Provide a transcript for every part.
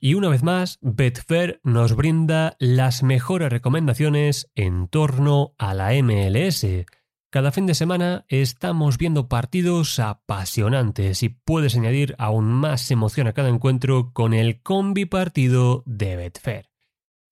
Y una vez más, Betfair nos brinda las mejores recomendaciones en torno a la MLS. Cada fin de semana estamos viendo partidos apasionantes y puedes añadir aún más emoción a cada encuentro con el combi partido de Betfair.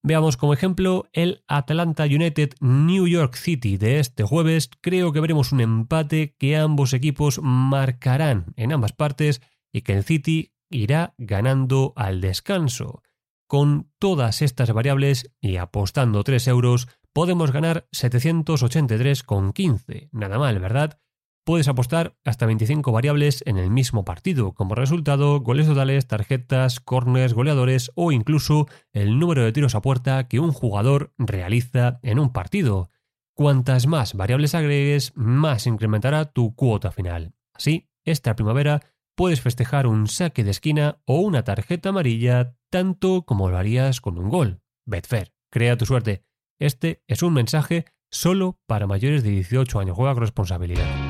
Veamos como ejemplo el Atlanta United New York City de este jueves. Creo que veremos un empate que ambos equipos marcarán en ambas partes y que el City irá ganando al descanso. Con todas estas variables y apostando 3 euros, podemos ganar 783,15. Nada mal, ¿verdad? Puedes apostar hasta 25 variables en el mismo partido, como resultado goles totales, tarjetas, corners, goleadores o incluso el número de tiros a puerta que un jugador realiza en un partido. Cuantas más variables agregues, más incrementará tu cuota final. Así, esta primavera puedes festejar un saque de esquina o una tarjeta amarilla tanto como lo harías con un gol. Betfair, crea tu suerte. Este es un mensaje solo para mayores de 18 años. Juega con responsabilidad.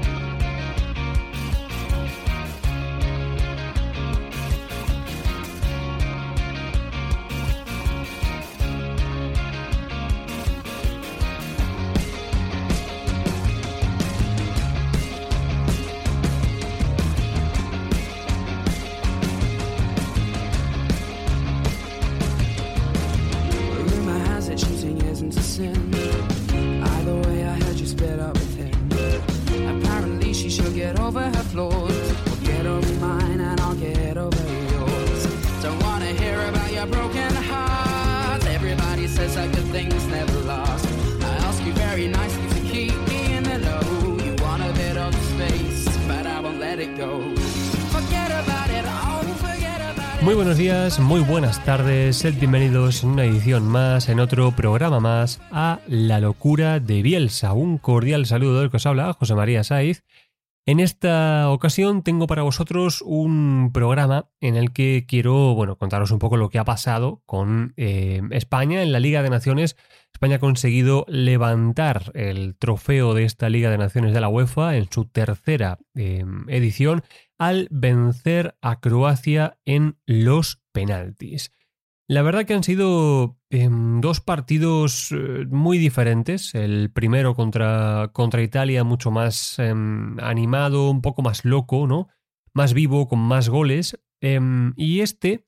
Muy buenos días, muy buenas tardes, sed bienvenidos en una edición más, en otro programa más, a La Locura de Bielsa. Un cordial saludo del que os habla José María Saiz. En esta ocasión tengo para vosotros un programa en el que quiero, bueno, contaros un poco lo que ha pasado con eh, España en la Liga de Naciones. España ha conseguido levantar el trofeo de esta Liga de Naciones de la UEFA en su tercera eh, edición al vencer a Croacia en los penaltis. La verdad que han sido em, dos partidos eh, muy diferentes. El primero contra, contra Italia mucho más em, animado, un poco más loco, ¿no? Más vivo, con más goles. Em, y este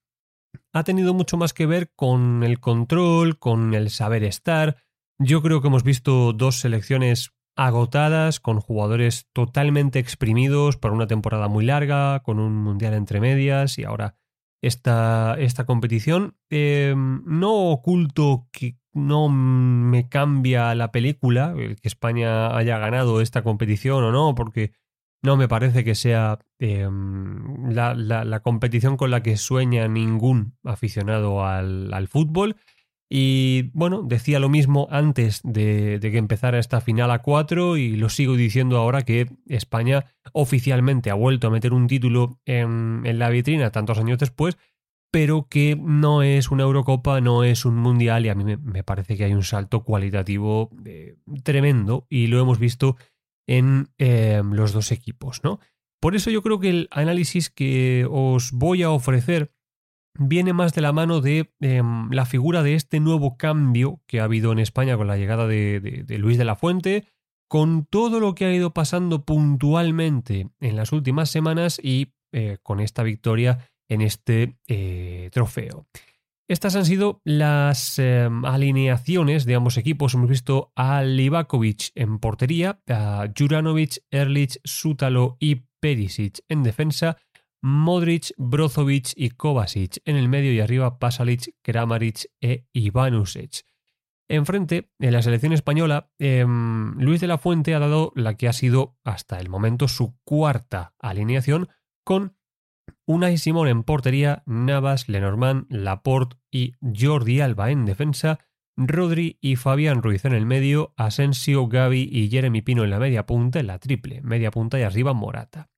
ha tenido mucho más que ver con el control, con el saber estar. Yo creo que hemos visto dos selecciones agotadas, con jugadores totalmente exprimidos por una temporada muy larga, con un mundial entre medias y ahora esta, esta competición. Eh, no oculto que no me cambia la película, el que España haya ganado esta competición o no, porque no me parece que sea eh, la, la, competición con la que sueña ningún aficionado al, al, fútbol. Y bueno, decía lo mismo antes de, de, que empezara esta final a cuatro y lo sigo diciendo ahora que España oficialmente ha vuelto a meter un título en, en la vitrina tantos años después, pero que no es una Eurocopa, no es un Mundial y a mí me, me parece que hay un salto cualitativo eh, tremendo y lo hemos visto en eh, los dos equipos, ¿no? Por eso yo creo que el análisis que os voy a ofrecer viene más de la mano de eh, la figura de este nuevo cambio que ha habido en España con la llegada de, Luis de la Fuente, con todo lo que ha ido pasando puntualmente en las últimas semanas y eh, con esta victoria en este eh, trofeo. Estas han sido las eh, alineaciones de ambos equipos. Hemos visto a Livakovic en portería, a Juranovic, Erlich, Sútalo y Perisic en defensa. Modric, Brozovic y Kovacic. En el medio y arriba Pasalic, Kramaric e Ivanusic. Enfrente, en la selección española, em, Luis de la Fuente ha dado la que ha sido hasta el momento su cuarta alineación con Unai Simón en portería, Navas, Lenormand, Laporte y Jordi Alba en defensa, Rodri y Fabián Ruiz en el medio, Asensio, Gaby y Jeremy Pino en la media punta, en la triple, media punta y arriba Morata.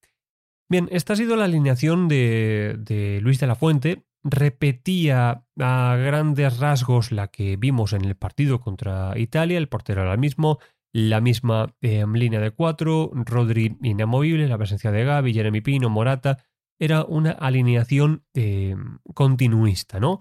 Bien, esta ha sido la alineación de, Luis de la Fuente. Repetía a grandes rasgos la que vimos en el partido contra Italia, el portero era el mismo, la misma em, línea de cuatro, Rodri inamovible, la presencia de Gaby, Jeremy Pino, Morata, era una alineación em, continuista, ¿no?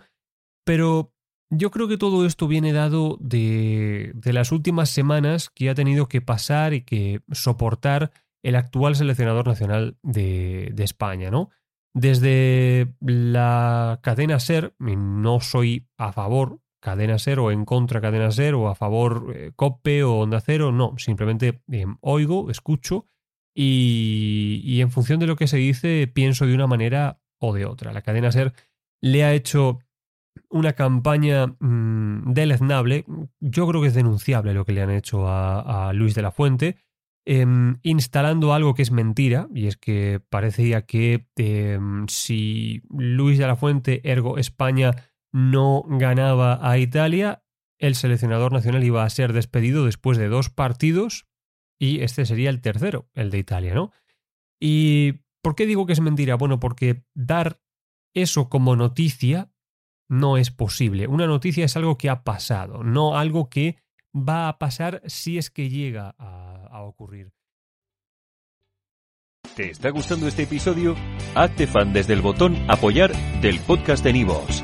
Pero yo creo que todo esto viene dado de, las últimas semanas que ha tenido que pasar y que soportar el actual seleccionador nacional de, España, ¿no? Desde la cadena SER, no soy a favor cadena SER o en contra cadena SER o a favor eh, COPE o Onda Cero, no, simplemente eh, oigo, escucho y, en función de lo que se dice pienso de una manera o de otra. La cadena SER le ha hecho una campaña mmm, deleznable, yo creo que es denunciable lo que le han hecho a, Luis de la Fuente, eh, instalando algo que es mentira, y es que parecía que eh, si Luis de la Fuente, ergo España, no ganaba a Italia, el seleccionador nacional iba a ser despedido después de dos partidos y este sería el tercero, el de Italia, ¿no? ¿Y por qué digo que es mentira? Bueno, porque dar eso como noticia no es posible. Una noticia es algo que ha pasado, no algo que va a pasar si es que llega a, ocurrir. ¿Te está gustando este episodio? Hazte fan desde el botón Apoyar del podcast de Nivos.